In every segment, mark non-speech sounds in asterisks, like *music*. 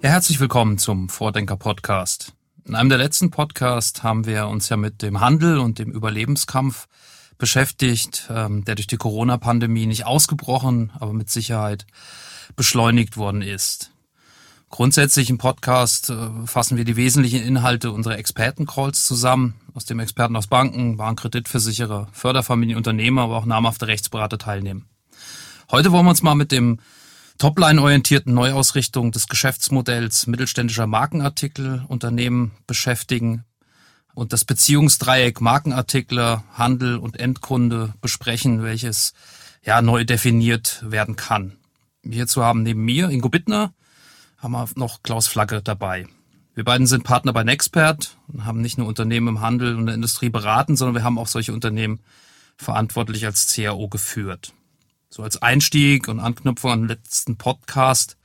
Ja, herzlich willkommen zum Vordenker Podcast. In einem der letzten Podcasts haben wir uns ja mit dem Handel und dem Überlebenskampf beschäftigt, ähm, der durch die Corona-Pandemie nicht ausgebrochen, aber mit Sicherheit beschleunigt worden ist. Grundsätzlich im Podcast äh, fassen wir die wesentlichen Inhalte unserer Expertencalls zusammen, aus dem Experten aus Banken, Warenkreditversicherer, Förderfamilien, Unternehmer, aber auch namhafte Rechtsberater teilnehmen. Heute wollen wir uns mal mit dem Topline-orientierten Neuausrichtung des Geschäftsmodells mittelständischer Markenartikelunternehmen beschäftigen und das Beziehungsdreieck Markenartikler, Handel und Endkunde besprechen, welches ja neu definiert werden kann. Hierzu haben neben mir Ingo Bittner, haben wir noch Klaus Flagge dabei. Wir beiden sind Partner bei Nexpert und haben nicht nur Unternehmen im Handel und der Industrie beraten, sondern wir haben auch solche Unternehmen verantwortlich als CAO geführt. So als Einstieg und Anknüpfung an den letzten Podcast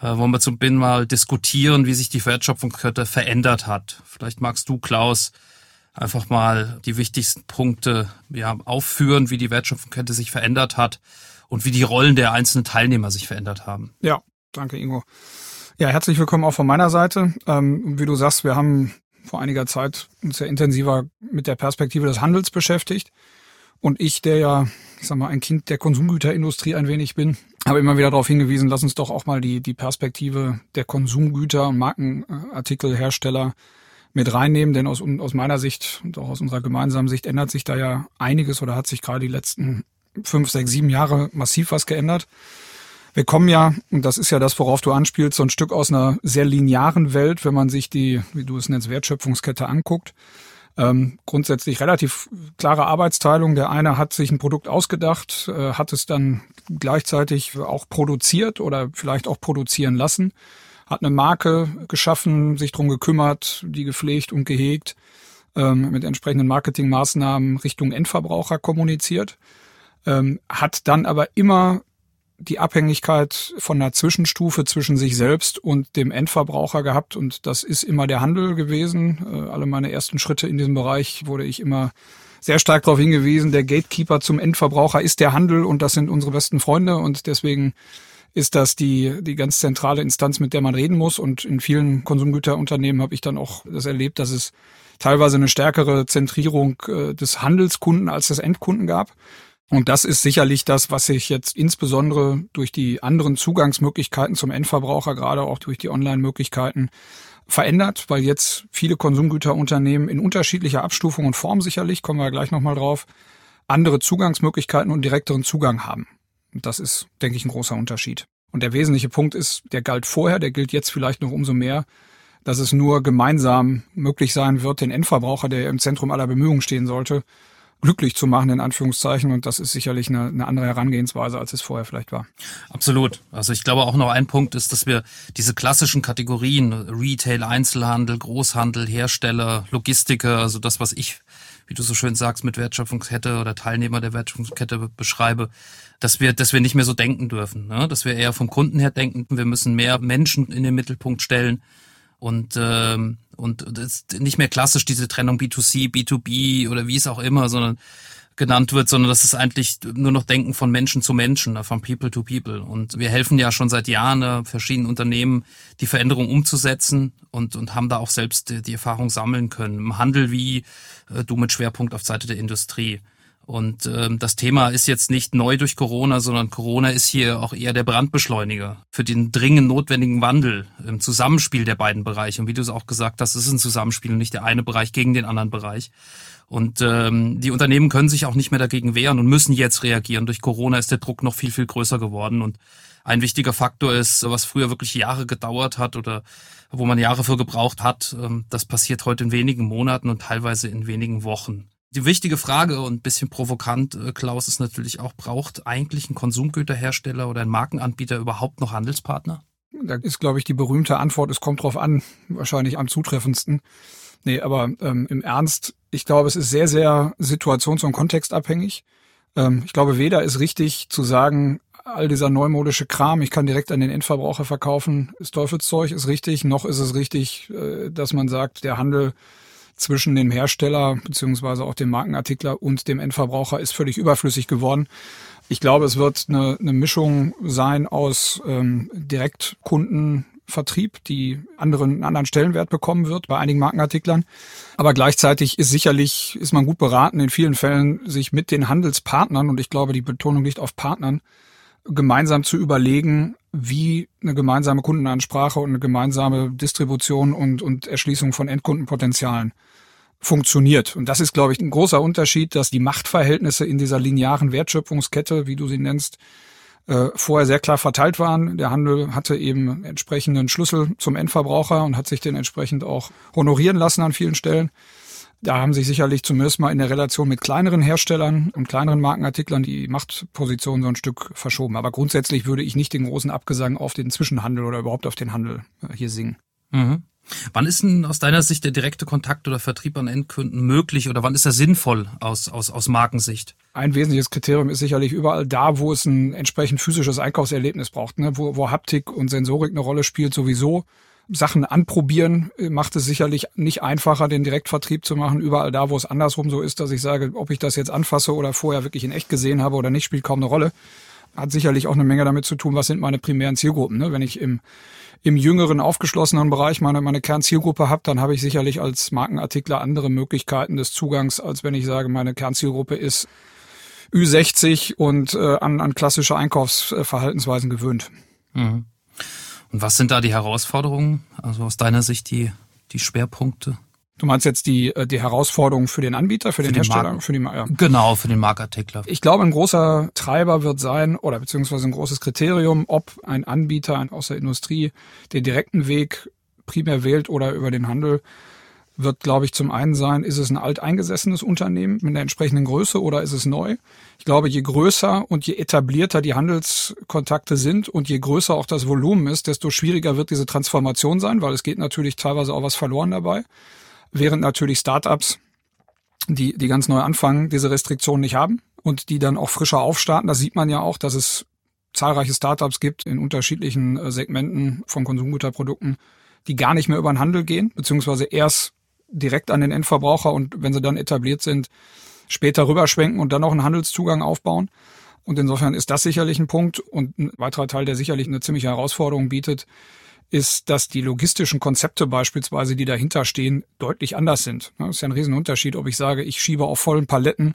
äh, wollen wir zum Beginn mal diskutieren, wie sich die Wertschöpfungskette verändert hat. Vielleicht magst du, Klaus, einfach mal die wichtigsten Punkte ja, aufführen, wie die Wertschöpfungskette sich verändert hat und wie die Rollen der einzelnen Teilnehmer sich verändert haben. Ja, danke, Ingo. Ja, herzlich willkommen auch von meiner Seite. Ähm, wie du sagst, wir haben vor einiger Zeit uns sehr intensiver mit der Perspektive des Handels beschäftigt. Und ich, der ja, ich sag mal, ein Kind der Konsumgüterindustrie ein wenig bin, habe immer wieder darauf hingewiesen, lass uns doch auch mal die, die Perspektive der Konsumgüter und Markenartikelhersteller mit reinnehmen, denn aus, aus meiner Sicht und auch aus unserer gemeinsamen Sicht ändert sich da ja einiges oder hat sich gerade die letzten fünf, sechs, sieben Jahre massiv was geändert. Wir kommen ja, und das ist ja das, worauf du anspielst, so ein Stück aus einer sehr linearen Welt, wenn man sich die, wie du es nennst, Wertschöpfungskette anguckt ähm, grundsätzlich relativ klare Arbeitsteilung. Der eine hat sich ein Produkt ausgedacht, äh, hat es dann gleichzeitig auch produziert oder vielleicht auch produzieren lassen, hat eine Marke geschaffen, sich drum gekümmert, die gepflegt und gehegt, ähm, mit entsprechenden Marketingmaßnahmen Richtung Endverbraucher kommuniziert, ähm, hat dann aber immer die Abhängigkeit von einer Zwischenstufe zwischen sich selbst und dem Endverbraucher gehabt und das ist immer der Handel gewesen. Äh, alle meine ersten Schritte in diesem Bereich wurde ich immer sehr stark darauf hingewiesen, der Gatekeeper zum Endverbraucher ist der Handel und das sind unsere besten Freunde und deswegen ist das die, die ganz zentrale Instanz, mit der man reden muss. Und in vielen Konsumgüterunternehmen habe ich dann auch das erlebt, dass es teilweise eine stärkere Zentrierung äh, des Handelskunden als des Endkunden gab. Und das ist sicherlich das, was sich jetzt insbesondere durch die anderen Zugangsmöglichkeiten zum Endverbraucher, gerade auch durch die Online-Möglichkeiten, verändert, weil jetzt viele Konsumgüterunternehmen in unterschiedlicher Abstufung und Form sicherlich, kommen wir gleich nochmal drauf, andere Zugangsmöglichkeiten und direkteren Zugang haben. Und das ist, denke ich, ein großer Unterschied. Und der wesentliche Punkt ist, der galt vorher, der gilt jetzt vielleicht noch umso mehr, dass es nur gemeinsam möglich sein wird, den Endverbraucher, der im Zentrum aller Bemühungen stehen sollte, glücklich zu machen, in Anführungszeichen. Und das ist sicherlich eine, eine andere Herangehensweise, als es vorher vielleicht war. Absolut. Also ich glaube auch noch ein Punkt ist, dass wir diese klassischen Kategorien, Retail, Einzelhandel, Großhandel, Hersteller, Logistiker, also das, was ich, wie du so schön sagst, mit Wertschöpfungskette oder Teilnehmer der Wertschöpfungskette beschreibe, dass wir, dass wir nicht mehr so denken dürfen, ne? dass wir eher vom Kunden her denken, wir müssen mehr Menschen in den Mittelpunkt stellen und ähm, und das nicht mehr klassisch diese Trennung B2C, B2B oder wie es auch immer, sondern genannt wird, sondern das ist eigentlich nur noch Denken von Menschen zu Menschen, von People to People. Und wir helfen ja schon seit Jahren äh, verschiedenen Unternehmen, die Veränderung umzusetzen und, und haben da auch selbst die, die Erfahrung sammeln können. Im Handel wie äh, du mit Schwerpunkt auf Seite der Industrie. Und ähm, das Thema ist jetzt nicht neu durch Corona, sondern Corona ist hier auch eher der Brandbeschleuniger für den dringend notwendigen Wandel im Zusammenspiel der beiden Bereiche. Und wie du es auch gesagt hast, es ist ein Zusammenspiel und nicht der eine Bereich gegen den anderen Bereich. Und ähm, die Unternehmen können sich auch nicht mehr dagegen wehren und müssen jetzt reagieren. Durch Corona ist der Druck noch viel, viel größer geworden. Und ein wichtiger Faktor ist, was früher wirklich Jahre gedauert hat oder wo man Jahre für gebraucht hat, ähm, das passiert heute in wenigen Monaten und teilweise in wenigen Wochen. Die wichtige Frage und ein bisschen provokant, äh, Klaus, ist natürlich auch, braucht eigentlich ein Konsumgüterhersteller oder ein Markenanbieter überhaupt noch Handelspartner? Da ist, glaube ich, die berühmte Antwort, es kommt drauf an, wahrscheinlich am zutreffendsten. Nee, aber ähm, im Ernst, ich glaube, es ist sehr, sehr situations- und kontextabhängig. Ähm, ich glaube, weder ist richtig zu sagen, all dieser neumodische Kram, ich kann direkt an den Endverbraucher verkaufen, ist Teufelszeug, ist richtig, noch ist es richtig, äh, dass man sagt, der Handel zwischen dem Hersteller beziehungsweise auch dem Markenartikler und dem Endverbraucher ist völlig überflüssig geworden. Ich glaube, es wird eine, eine Mischung sein aus ähm, Direktkunden, die anderen, einen anderen Stellenwert bekommen wird bei einigen Markenartiklern. Aber gleichzeitig ist sicherlich, ist man gut beraten, in vielen Fällen sich mit den Handelspartnern, und ich glaube, die Betonung liegt auf Partnern, gemeinsam zu überlegen, wie eine gemeinsame Kundenansprache und eine gemeinsame Distribution und, und Erschließung von Endkundenpotenzialen funktioniert. Und das ist, glaube ich, ein großer Unterschied, dass die Machtverhältnisse in dieser linearen Wertschöpfungskette, wie du sie nennst, äh, vorher sehr klar verteilt waren. Der Handel hatte eben entsprechenden Schlüssel zum Endverbraucher und hat sich den entsprechend auch honorieren lassen an vielen Stellen. Da haben sich sicherlich zumindest mal in der Relation mit kleineren Herstellern und kleineren Markenartiklern die Machtposition so ein Stück verschoben. Aber grundsätzlich würde ich nicht den großen Abgesang auf den Zwischenhandel oder überhaupt auf den Handel äh, hier singen. Mhm. Wann ist denn aus deiner Sicht der direkte Kontakt oder Vertrieb an Endkunden möglich oder wann ist er sinnvoll aus, aus, aus Markensicht? Ein wesentliches Kriterium ist sicherlich überall da, wo es ein entsprechend physisches Einkaufserlebnis braucht, ne? wo, wo Haptik und Sensorik eine Rolle spielt sowieso. Sachen anprobieren äh, macht es sicherlich nicht einfacher, den Direktvertrieb zu machen. Überall da, wo es andersrum so ist, dass ich sage, ob ich das jetzt anfasse oder vorher wirklich in echt gesehen habe oder nicht, spielt kaum eine Rolle. Hat sicherlich auch eine Menge damit zu tun, was sind meine primären Zielgruppen. Ne? Wenn ich im, im jüngeren, aufgeschlossenen Bereich meine, meine Kernzielgruppe habe, dann habe ich sicherlich als Markenartikler andere Möglichkeiten des Zugangs, als wenn ich sage, meine Kernzielgruppe ist Ü60 und äh, an, an klassische Einkaufsverhaltensweisen gewöhnt. Mhm. Und was sind da die Herausforderungen? Also aus deiner Sicht die, die Schwerpunkte? Du meinst jetzt die, äh, die Herausforderungen für den Anbieter, für, für den, den Hersteller, Marken. für die ja. Genau, für den Markartikler. Ich glaube, ein großer Treiber wird sein, oder beziehungsweise ein großes Kriterium, ob ein Anbieter aus der Industrie den direkten Weg primär wählt oder über den Handel, wird, glaube ich, zum einen sein, ist es ein alteingesessenes Unternehmen mit einer entsprechenden Größe oder ist es neu? Ich glaube, je größer und je etablierter die Handelskontakte sind und je größer auch das Volumen ist, desto schwieriger wird diese Transformation sein, weil es geht natürlich teilweise auch was verloren dabei. Während natürlich Startups, die, die ganz neu anfangen, diese Restriktionen nicht haben und die dann auch frischer aufstarten. Das sieht man ja auch, dass es zahlreiche Startups gibt in unterschiedlichen äh, Segmenten von Konsumgüterprodukten, die gar nicht mehr über den Handel gehen, beziehungsweise erst direkt an den Endverbraucher und wenn sie dann etabliert sind, später rüberschwenken und dann noch einen Handelszugang aufbauen. Und insofern ist das sicherlich ein Punkt. Und ein weiterer Teil, der sicherlich eine ziemliche Herausforderung bietet, ist, dass die logistischen Konzepte beispielsweise, die dahinter stehen, deutlich anders sind. Das ist ja ein Riesenunterschied, ob ich sage, ich schiebe auf vollen Paletten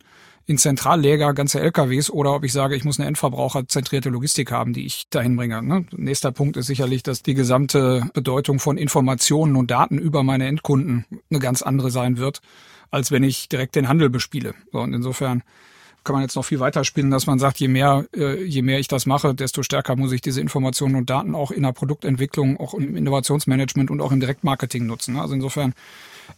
in Zentralläger ganze LKWs oder ob ich sage, ich muss eine endverbraucherzentrierte Logistik haben, die ich dahin bringe. Ne? Nächster Punkt ist sicherlich, dass die gesamte Bedeutung von Informationen und Daten über meine Endkunden eine ganz andere sein wird, als wenn ich direkt den Handel bespiele. So, und insofern kann man jetzt noch viel weiter spielen, dass man sagt, je mehr, äh, je mehr ich das mache, desto stärker muss ich diese Informationen und Daten auch in der Produktentwicklung, auch im Innovationsmanagement und auch im Direktmarketing nutzen. Also insofern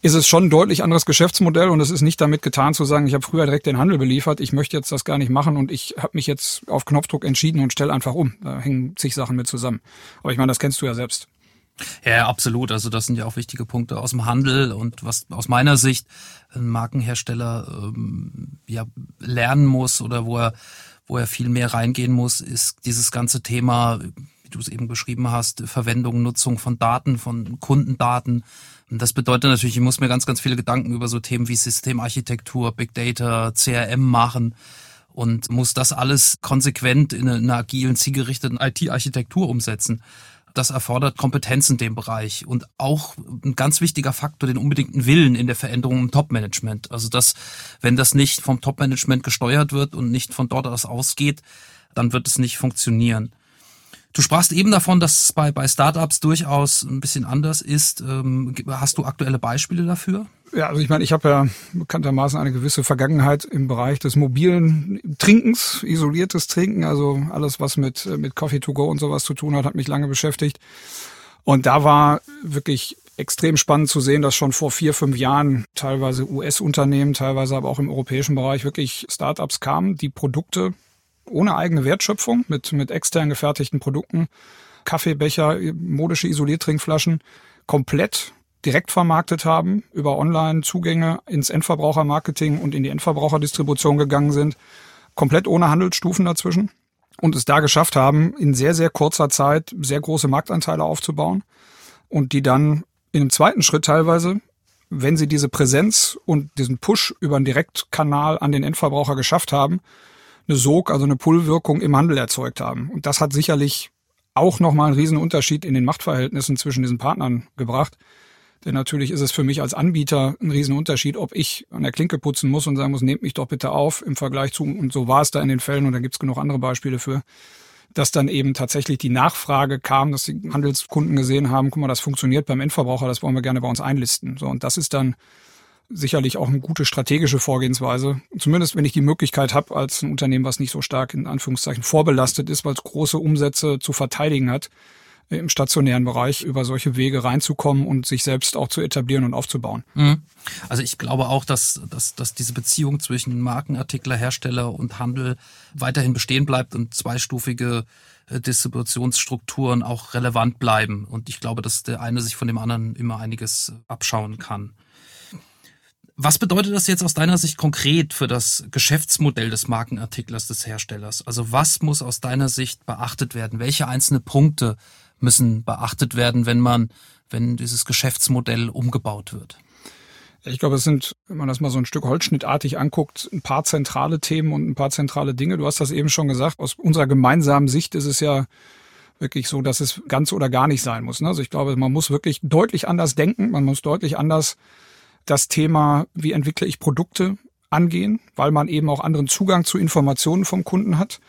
ist es schon ein deutlich anderes Geschäftsmodell und es ist nicht damit getan zu sagen, ich habe früher direkt den Handel beliefert, ich möchte jetzt das gar nicht machen und ich habe mich jetzt auf Knopfdruck entschieden und stelle einfach um. Da hängen zig Sachen mit zusammen. Aber ich meine, das kennst du ja selbst. Ja, absolut. Also das sind ja auch wichtige Punkte aus dem Handel und was aus meiner Sicht ein Markenhersteller ähm, ja lernen muss oder wo er wo er viel mehr reingehen muss, ist dieses ganze Thema, du es eben beschrieben hast, Verwendung, Nutzung von Daten, von Kundendaten, und das bedeutet natürlich, ich muss mir ganz, ganz viele Gedanken über so Themen wie Systemarchitektur, Big Data, CRM machen und muss das alles konsequent in einer agilen, zielgerichteten IT-Architektur umsetzen. Das erfordert Kompetenz in dem Bereich und auch ein ganz wichtiger Faktor, den unbedingten Willen in der Veränderung im Top-Management. Also dass, wenn das nicht vom Top-Management gesteuert wird und nicht von dort aus ausgeht, dann wird es nicht funktionieren. Du sprachst eben davon, dass es bei, bei Startups durchaus ein bisschen anders ist. Ähm, hast du aktuelle Beispiele dafür? Ja, also ich meine, ich habe ja bekanntermaßen eine gewisse Vergangenheit im Bereich des mobilen Trinkens, isoliertes Trinken, also alles, was mit, mit Coffee to go und sowas zu tun hat, hat mich lange beschäftigt. Und da war wirklich extrem spannend zu sehen, dass schon vor vier, fünf Jahren teilweise US-Unternehmen, teilweise aber auch im europäischen Bereich wirklich Startups kamen, die Produkte ohne eigene Wertschöpfung mit, mit extern gefertigten Produkten, Kaffeebecher, modische Isoliertrinkflaschen komplett direkt vermarktet haben, über Online-Zugänge ins Endverbrauchermarketing und in die Endverbraucherdistribution gegangen sind, komplett ohne Handelsstufen dazwischen und es da geschafft haben, in sehr, sehr kurzer Zeit sehr große Marktanteile aufzubauen und die dann in einem zweiten Schritt teilweise, wenn sie diese Präsenz und diesen Push über einen Direktkanal an den Endverbraucher geschafft haben, eine Sog, also eine Pull-Wirkung im Handel erzeugt haben. Und das hat sicherlich auch nochmal einen riesen Unterschied in den Machtverhältnissen zwischen diesen Partnern gebracht. Denn natürlich ist es für mich als Anbieter ein Riesenunterschied, ob ich an der Klinke putzen muss und sagen muss, nehmt mich doch bitte auf im Vergleich zu, und so war es da in den Fällen, und da gibt's genug andere Beispiele für, dass dann eben tatsächlich die Nachfrage kam, dass die Handelskunden gesehen haben, guck mal, das funktioniert beim Endverbraucher, das wollen wir gerne bei uns einlisten. So, und das ist dann sicherlich auch eine gute strategische Vorgehensweise. Zumindest wenn ich die Möglichkeit habe, als ein Unternehmen, was nicht so stark in Anführungszeichen vorbelastet ist, weil es große Umsätze zu verteidigen hat, im stationären Bereich über solche Wege reinzukommen und sich selbst auch zu etablieren und aufzubauen. Mhm. Also ich glaube auch, dass, dass, dass diese Beziehung zwischen Markenartikler, Hersteller und Handel weiterhin bestehen bleibt und zweistufige äh, Distributionsstrukturen auch relevant bleiben. Und ich glaube, dass der eine sich von dem anderen immer einiges abschauen kann. Was bedeutet das jetzt aus deiner Sicht konkret für das Geschäftsmodell des Markenartiklers des Herstellers? Also was muss aus deiner Sicht beachtet werden? Welche einzelne Punkte müssen beachtet werden, wenn man, wenn dieses Geschäftsmodell umgebaut wird? Ich glaube, es sind, wenn man das mal so ein Stück holzschnittartig anguckt, ein paar zentrale Themen und ein paar zentrale Dinge. Du hast das eben schon gesagt. Aus unserer gemeinsamen Sicht ist es ja wirklich so, dass es ganz oder gar nicht sein muss. Ne? Also ich glaube, man muss wirklich deutlich anders denken. Man muss deutlich anders das Thema, wie entwickle ich Produkte angehen, weil man eben auch anderen Zugang zu Informationen vom Kunden hat.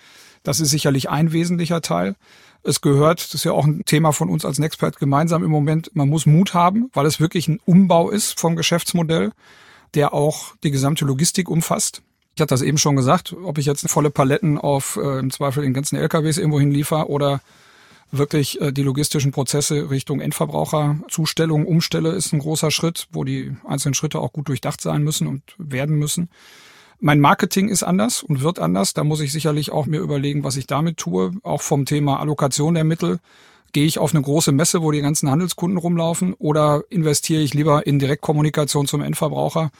Das ist sicherlich ein wesentlicher Teil. Es gehört, das ist ja auch ein Thema von uns als Nexpert gemeinsam im Moment, man muss Mut haben, weil es wirklich ein Umbau ist vom Geschäftsmodell, der auch die gesamte Logistik umfasst. Ich hatte das eben schon gesagt, ob ich jetzt volle Paletten auf äh, im Zweifel den ganzen LKWs irgendwo hinliefer oder wirklich äh, die logistischen Prozesse Richtung Endverbraucherzustellung umstelle, ist ein großer Schritt, wo die einzelnen Schritte auch gut durchdacht sein müssen und werden müssen. Mein Marketing ist anders und wird anders. Da muss ich sicherlich auch mir überlegen, was ich damit tue. Auch vom Thema Allokation der Mittel. Gehe ich auf eine große Messe, wo die ganzen Handelskunden rumlaufen oder investiere ich lieber in Direktkommunikation zum Endverbraucher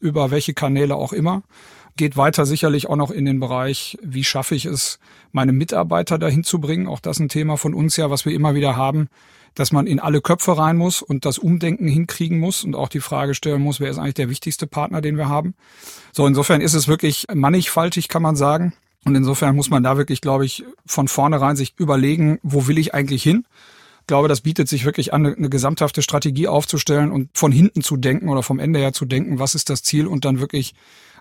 über welche Kanäle auch immer? geht weiter sicherlich auch noch in den Bereich, wie schaffe ich es, meine Mitarbeiter dahin zu bringen. Auch das ein Thema von uns ja, was wir immer wieder haben, dass man in alle Köpfe rein muss und das Umdenken hinkriegen muss und auch die Frage stellen muss, wer ist eigentlich der wichtigste Partner, den wir haben. So, insofern ist es wirklich mannigfaltig, kann man sagen. Und insofern muss man da wirklich, glaube ich, von vornherein sich überlegen, wo will ich eigentlich hin? Ich glaube, das bietet sich wirklich an, eine gesamthafte Strategie aufzustellen und von hinten zu denken oder vom Ende her zu denken, was ist das Ziel und dann wirklich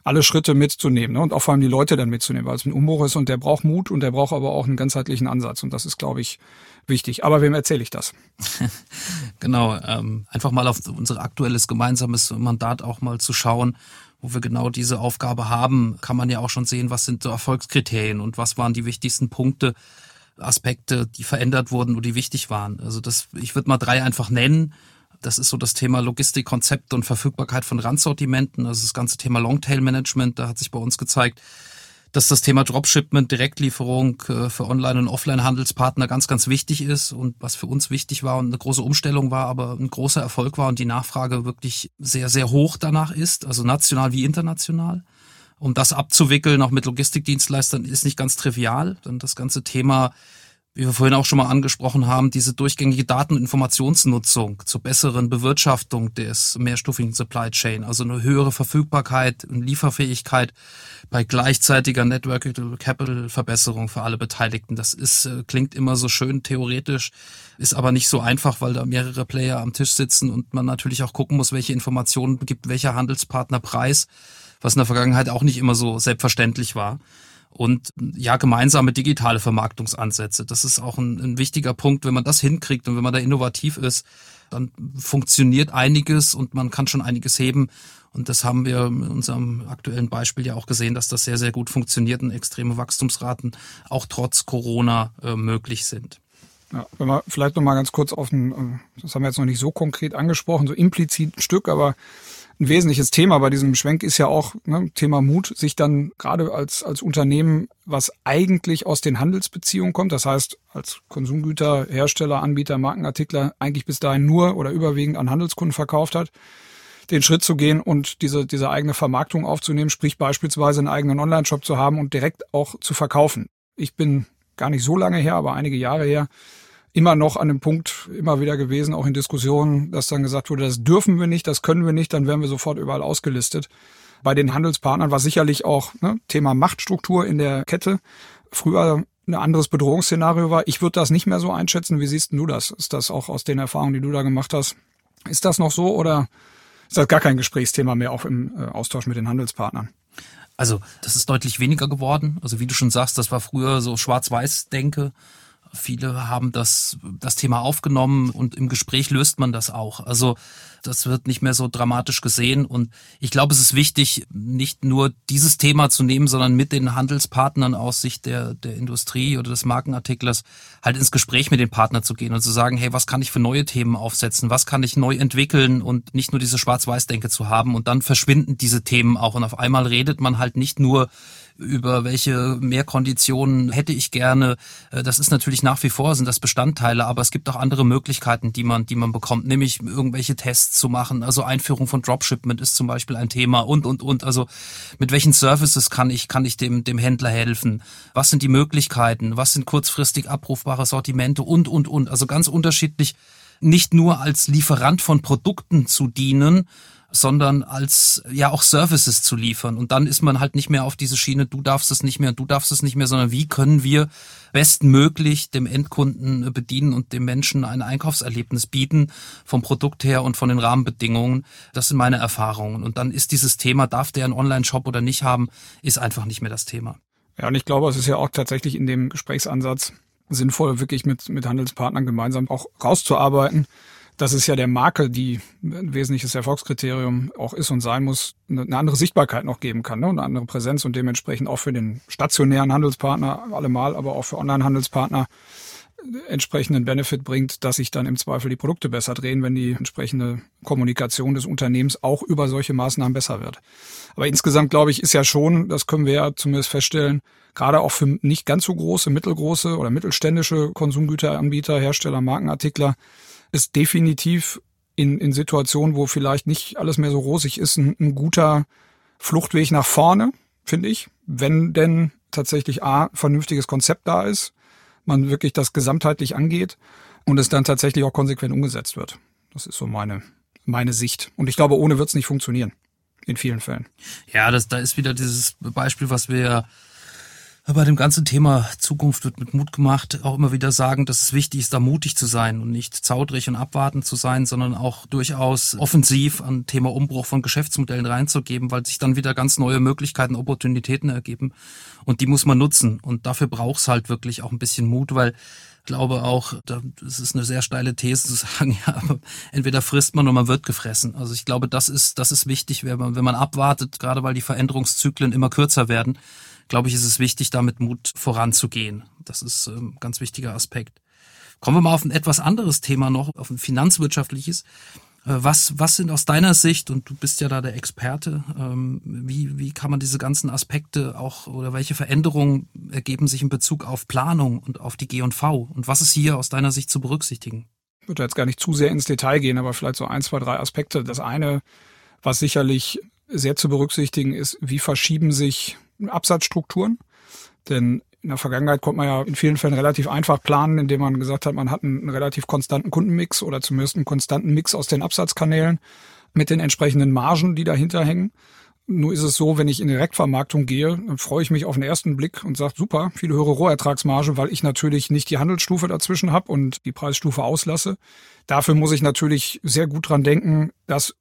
alle Schritte mitzunehmen ne? und auch vor allem die Leute dann mitzunehmen, weil es ein Umbruch ist und der braucht Mut und der braucht aber auch einen ganzheitlichen Ansatz und das ist, glaube ich, wichtig. Aber wem erzähle ich das? *laughs* genau, ähm, einfach mal auf unser aktuelles gemeinsames Mandat auch mal zu schauen, wo wir genau diese Aufgabe haben, kann man ja auch schon sehen, was sind so Erfolgskriterien und was waren die wichtigsten Punkte, Aspekte, die verändert wurden und die wichtig waren. Also das, ich würde mal drei einfach nennen. Das ist so das Thema Logistikkonzepte und Verfügbarkeit von Randsortimenten. Also das ganze Thema Longtail-Management, da hat sich bei uns gezeigt, dass das Thema Dropshipment, Direktlieferung äh, für Online- und Offline-Handelspartner ganz, ganz wichtig ist und was für uns wichtig war und eine große Umstellung war, aber ein großer Erfolg war und die Nachfrage wirklich sehr, sehr hoch danach ist, also national wie international. Um das abzuwickeln, auch mit Logistikdienstleistern, ist nicht ganz trivial. Dann das ganze Thema wie wir vorhin auch schon mal angesprochen haben, diese durchgängige Daten- und Informationsnutzung zur besseren Bewirtschaftung des mehrstufigen Supply Chain, also eine höhere Verfügbarkeit und Lieferfähigkeit bei gleichzeitiger Network Capital Verbesserung für alle Beteiligten. Das ist, äh, klingt immer so schön theoretisch, ist aber nicht so einfach, weil da mehrere Player am Tisch sitzen und man natürlich auch gucken muss, welche Informationen gibt welcher Handelspartner preis, was in der Vergangenheit auch nicht immer so selbstverständlich war und ja, gemeinsame digitale Vermarktungsansätze. Das ist auch ein, ein, wichtiger Punkt. Wenn man das hinkriegt und wenn man da innovativ ist, dann funktioniert einiges und man kann schon einiges heben. Und das haben wir in unserem aktuellen Beispiel ja auch gesehen, dass das sehr, sehr gut funktioniert und extreme Wachstumsraten auch trotz Corona äh, möglich sind. Ja, wenn wir vielleicht noch mal ganz kurz auf ein, äh, das haben wir jetzt noch nicht so konkret angesprochen, so implizit ein Stück, aber ein wesentliches Thema bei diesem Schwenk ist ja auch ne, Thema Mut, sich dann gerade als, als Unternehmen, was eigentlich aus den Handelsbeziehungen kommt, das heißt als Konsumgüter, Hersteller, Anbieter, Markenartikler eigentlich bis dahin nur oder überwiegend an Handelskunden verkauft hat, den Schritt zu gehen und diese, diese eigene Vermarktung aufzunehmen, sprich beispielsweise einen eigenen Online-Shop zu haben und direkt auch zu verkaufen. Ich bin gar nicht so lange her, aber einige Jahre her, immer noch an dem Punkt immer wieder gewesen, auch in Diskussionen, dass dann gesagt wurde, das dürfen wir nicht, das können wir nicht, dann werden wir sofort überall ausgelistet. Bei den Handelspartnern war sicherlich auch ne, Thema Machtstruktur in der Kette. Früher ein anderes Bedrohungsszenario war. Ich würde das nicht mehr so einschätzen. Wie siehst du das? Ist das auch aus den Erfahrungen, die du da gemacht hast? Ist das noch so oder ist das gar kein Gesprächsthema mehr, auch im äh, Austausch mit den Handelspartnern? Also das ist deutlich weniger geworden. Also wie du schon sagst, das war früher so Schwarz-Weiß-Denke. Viele haben das, das Thema aufgenommen und im Gespräch löst man das auch. Also das wird nicht mehr so dramatisch gesehen. Und ich glaube, es ist wichtig, nicht nur dieses Thema zu nehmen, sondern mit den Handelspartnern aus Sicht der, der Industrie oder des Markenartiklers halt ins Gespräch mit den Partnern zu gehen und zu sagen, hey, was kann ich für neue Themen aufsetzen? Was kann ich neu entwickeln und nicht nur diese Schwarz-Weiß-Denke zu haben? Und dann verschwinden diese Themen auch. Und auf einmal redet man halt nicht nur über welche Mehrkonditionen hätte ich gerne. Äh, das ist natürlich nach wie vor sind das Bestandteile, aber es gibt auch andere Möglichkeiten, die man, die man bekommt, nämlich irgendwelche Tests zu machen. Also Einführung von Dropshipment ist zum Beispiel ein Thema und, und, und. Also mit welchen Services kann ich, kann ich dem, dem Händler helfen? Was sind die Möglichkeiten? Was sind kurzfristig abrufbare Sortimente und, und, und. Also ganz unterschiedlich nicht nur als Lieferant von Produkten zu dienen, sondern als ja auch Services zu liefern. Und dann ist man halt nicht mehr auf diese Schiene, du darfst es nicht mehr, du darfst es nicht mehr, sondern wie können wir bestmöglich dem Endkunden bedienen und dem Menschen ein Einkaufserlebnis bieten, vom Produkt her und von den Rahmenbedingungen. Das sind meine Erfahrungen. Und dann ist dieses Thema, darf der einen Online-Shop oder nicht haben, ist einfach nicht mehr das Thema. Ja, und ich glaube, es ist ja auch tatsächlich in dem Gesprächsansatz sinnvoll, wirklich mit, mit Handelspartnern gemeinsam auch rauszuarbeiten, das ist ja der Marke, die ein wesentliches Erfolgskriterium auch ist und sein muss, eine andere Sichtbarkeit noch geben kann, ne? eine andere Präsenz und dementsprechend auch für den stationären Handelspartner allemal, aber auch für Online-Handelspartner entsprechenden Benefit bringt, dass sich dann im Zweifel die Produkte besser drehen, wenn die entsprechende Kommunikation des Unternehmens auch über solche Maßnahmen besser wird. Aber insgesamt glaube ich, ist ja schon, das können wir ja zumindest feststellen, gerade auch für nicht ganz so große, mittelgroße oder mittelständische Konsumgüteranbieter, Hersteller, Markenartikler, ist definitiv in, in Situationen, wo vielleicht nicht alles mehr so rosig ist, ein, ein guter Fluchtweg nach vorne, finde ich. Wenn denn tatsächlich A, vernünftiges Konzept da ist, man wirklich das gesamtheitlich angeht und es dann tatsächlich auch konsequent umgesetzt wird. Das ist so meine, meine Sicht. Und ich glaube, ohne wird es nicht funktionieren. In vielen Fällen. Ja, das, da ist wieder dieses Beispiel, was wir bei dem ganzen Thema Zukunft wird mit Mut gemacht, auch immer wieder sagen, dass es wichtig ist, da mutig zu sein und nicht zaudrig und abwartend zu sein, sondern auch durchaus offensiv an Thema Umbruch von Geschäftsmodellen reinzugeben, weil sich dann wieder ganz neue Möglichkeiten, Opportunitäten ergeben und die muss man nutzen und dafür braucht es halt wirklich auch ein bisschen Mut, weil ich glaube auch, das ist eine sehr steile These zu *laughs* sagen, ja, entweder frisst man oder man wird gefressen. Also ich glaube, das ist, das ist wichtig, wenn man, wenn man abwartet, gerade weil die Veränderungszyklen immer kürzer werden, glaube ich, ist es wichtig, da mit Mut voranzugehen. Das ist ein ähm, ganz wichtiger Aspekt. Kommen wir mal auf ein etwas anderes Thema noch, auf ein finanzwirtschaftliches. Äh, was, was sind aus deiner Sicht, und du bist ja da der Experte, ähm, wie, wie kann man diese ganzen Aspekte auch oder welche Veränderungen ergeben sich in Bezug auf Planung und auf die G&V? Und was ist hier aus deiner Sicht zu berücksichtigen? Ich würde jetzt gar nicht zu sehr ins Detail gehen, aber vielleicht so ein, zwei, drei Aspekte. Das eine, was sicherlich sehr zu berücksichtigen ist, wie verschieben sich Absatzstrukturen. Denn in der Vergangenheit konnte man ja in vielen Fällen relativ einfach planen, indem man gesagt hat, man hat einen relativ konstanten Kundenmix oder zumindest einen konstanten Mix aus den Absatzkanälen mit den entsprechenden Margen, die dahinter hängen. Nur ist es so, wenn ich in Direktvermarktung gehe, dann freue ich mich auf den ersten Blick und sage, super, viel höhere Rohertragsmarge, weil ich natürlich nicht die Handelsstufe dazwischen habe und die Preisstufe auslasse. Dafür muss ich natürlich sehr gut dran denken, dass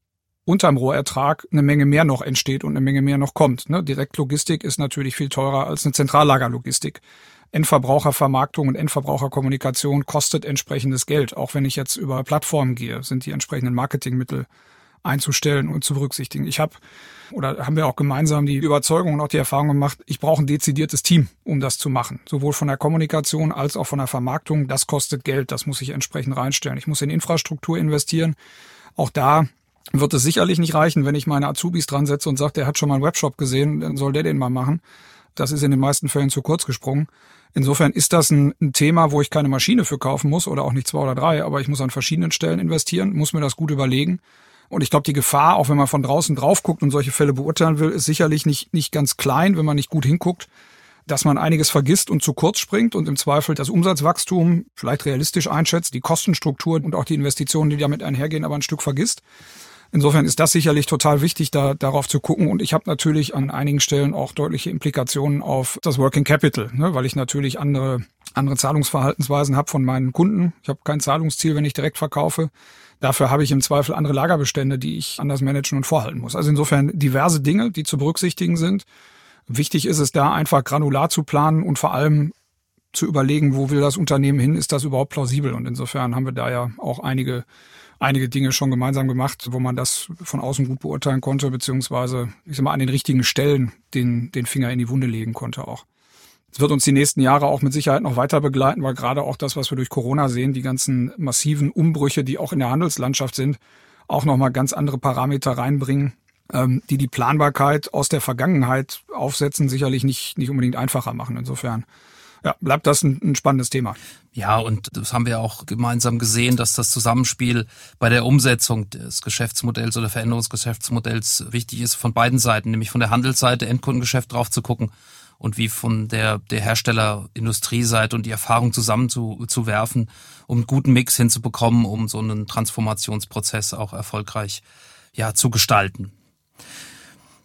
unterm Rohertrag eine Menge mehr noch entsteht und eine Menge mehr noch kommt. Ne? Direktlogistik ist natürlich viel teurer als eine Zentrallagerlogistik. Endverbrauchervermarktung und Endverbraucherkommunikation kostet entsprechendes Geld. Auch wenn ich jetzt über Plattformen gehe, sind die entsprechenden Marketingmittel einzustellen und zu berücksichtigen. Ich habe oder haben wir auch gemeinsam die Überzeugung und auch die Erfahrung gemacht, ich brauche ein dezidiertes Team, um das zu machen. Sowohl von der Kommunikation als auch von der Vermarktung. Das kostet Geld, das muss ich entsprechend reinstellen. Ich muss in Infrastruktur investieren. Auch da wird es sicherlich nicht reichen, wenn ich meine Azubis dran setze und sage, der hat schon mal einen Webshop gesehen, dann soll der den mal machen. Das ist in den meisten Fällen zu kurz gesprungen. Insofern ist das ein, ein, Thema, wo ich keine Maschine für kaufen muss oder auch nicht zwei oder drei, aber ich muss an verschiedenen Stellen investieren, muss mir das gut überlegen. Und ich glaube, die Gefahr, auch wenn man von draußen drauf guckt und solche Fälle beurteilen will, ist sicherlich nicht, nicht ganz klein, wenn man nicht gut hinguckt, dass man einiges vergisst und zu kurz springt und im Zweifel das Umsatzwachstum vielleicht realistisch einschätzt, die Kostenstruktur und auch die Investitionen, die damit einhergehen, aber ein Stück vergisst. Insofern ist das sicherlich total wichtig, da darauf zu gucken. Und ich habe natürlich an einigen Stellen auch deutliche Implikationen auf das Working Capital, ne, weil ich natürlich andere andere Zahlungsverhaltensweisen habe von meinen Kunden. Ich habe kein Zahlungsziel, wenn ich direkt verkaufe. Dafür habe ich im Zweifel andere Lagerbestände, die ich anders managen und vorhalten muss. Also insofern diverse Dinge, die zu berücksichtigen sind. Wichtig ist es da einfach granular zu planen und vor allem zu überlegen, wo will das Unternehmen hin, ist das überhaupt plausibel? Und insofern haben wir da ja auch einige, einige Dinge schon gemeinsam gemacht, wo man das von außen gut beurteilen konnte, beziehungsweise, ich sag mal, an den richtigen Stellen den, den Finger in die Wunde legen konnte auch. Es wird uns die nächsten Jahre auch mit Sicherheit noch weiter begleiten, weil gerade auch das, was wir durch Corona sehen, die ganzen massiven Umbrüche, die auch in der Handelslandschaft sind, auch nochmal ganz andere Parameter reinbringen, ähm, die die Planbarkeit aus der Vergangenheit aufsetzen, sicherlich nicht, nicht unbedingt einfacher machen. Insofern ja, bleibt das ein, ein, spannendes Thema. Ja, und das haben wir auch gemeinsam gesehen, dass das Zusammenspiel bei der Umsetzung des Geschäftsmodells oder Veränderung des Geschäftsmodells wichtig ist von beiden Seiten, nämlich von der Handelsseite, Endkundengeschäft drauf zu gucken und wie von der, der Hersteller-Industrieseite und die Erfahrung zusammen zu, um einen guten Mix hinzubekommen, um so einen Transformationsprozess auch erfolgreich ja, zu gestalten.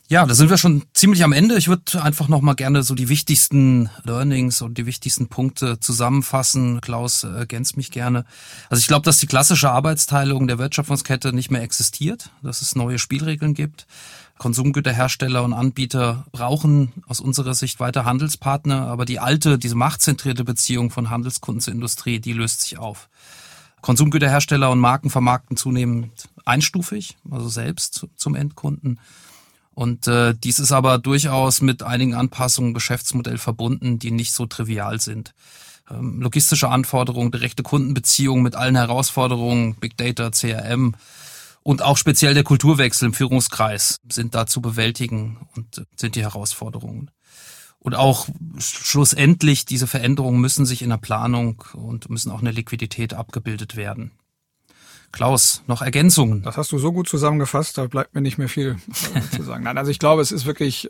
Ja, da sind wir schon ziemlich am Ende. Ich würde einfach noch mal gerne so die wichtigsten Learnings und die wichtigsten Punkte zusammenfassen. Klaus ergänzt mich gerne. Also ich glaube, dass die klassische Arbeitsteilung der Wertschöpfungskette nicht mehr existiert, dass es neue Spielregeln gibt. Konsumgüterhersteller und Anbieter brauchen aus unserer Sicht weiter Handelspartner, aber die alte, diese machtzentrierte Beziehung von Handelskunden zur Industrie, die löst sich auf. Konsumgüterhersteller und Marken vermarkten zunehmend einstufig, also selbst zum Endkunden. Und äh, dies ist aber durchaus mit einigen Anpassungen im Geschäftsmodell verbunden, die nicht so trivial sind. Ähm, logistische Anforderungen, direkte Kundenbeziehungen mit allen Herausforderungen, Big Data, CRM und auch speziell der Kulturwechsel im Führungskreis sind da zu bewältigen und sind die Herausforderungen. Und auch schlussendlich diese Veränderungen müssen sich in der Planung und müssen auch in der Liquidität abgebildet werden. Klaus, noch Ergänzungen? Das hast du so gut zusammengefasst, da bleibt mir nicht mehr viel äh, zu sagen. Nein, also ich glaube, es ist wirklich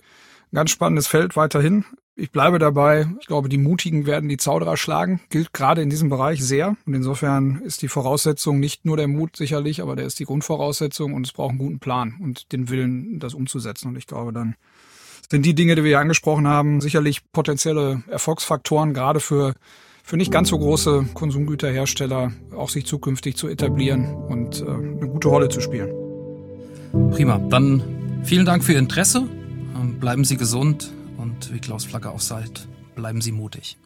ein ganz spannendes Feld weiterhin. Ich bleibe dabei. Ich glaube, die Mutigen werden die Zauderer schlagen. Gilt gerade in diesem Bereich sehr. Und insofern ist die Voraussetzung nicht nur der Mut sicherlich, aber der ist die Grundvoraussetzung und es braucht einen guten Plan und den Willen, das umzusetzen. Und ich glaube, dann sind die Dinge, die wir hier angesprochen haben, sicherlich potenzielle Erfolgsfaktoren, gerade für für nicht ganz so große Konsumgüterhersteller auch sich zukünftig zu etablieren und äh, eine gute Rolle zu spielen. Prima. Dann vielen Dank für Ihr Interesse. Bleiben Sie gesund und wie Klaus Flagge auch sagt, bleiben Sie mutig.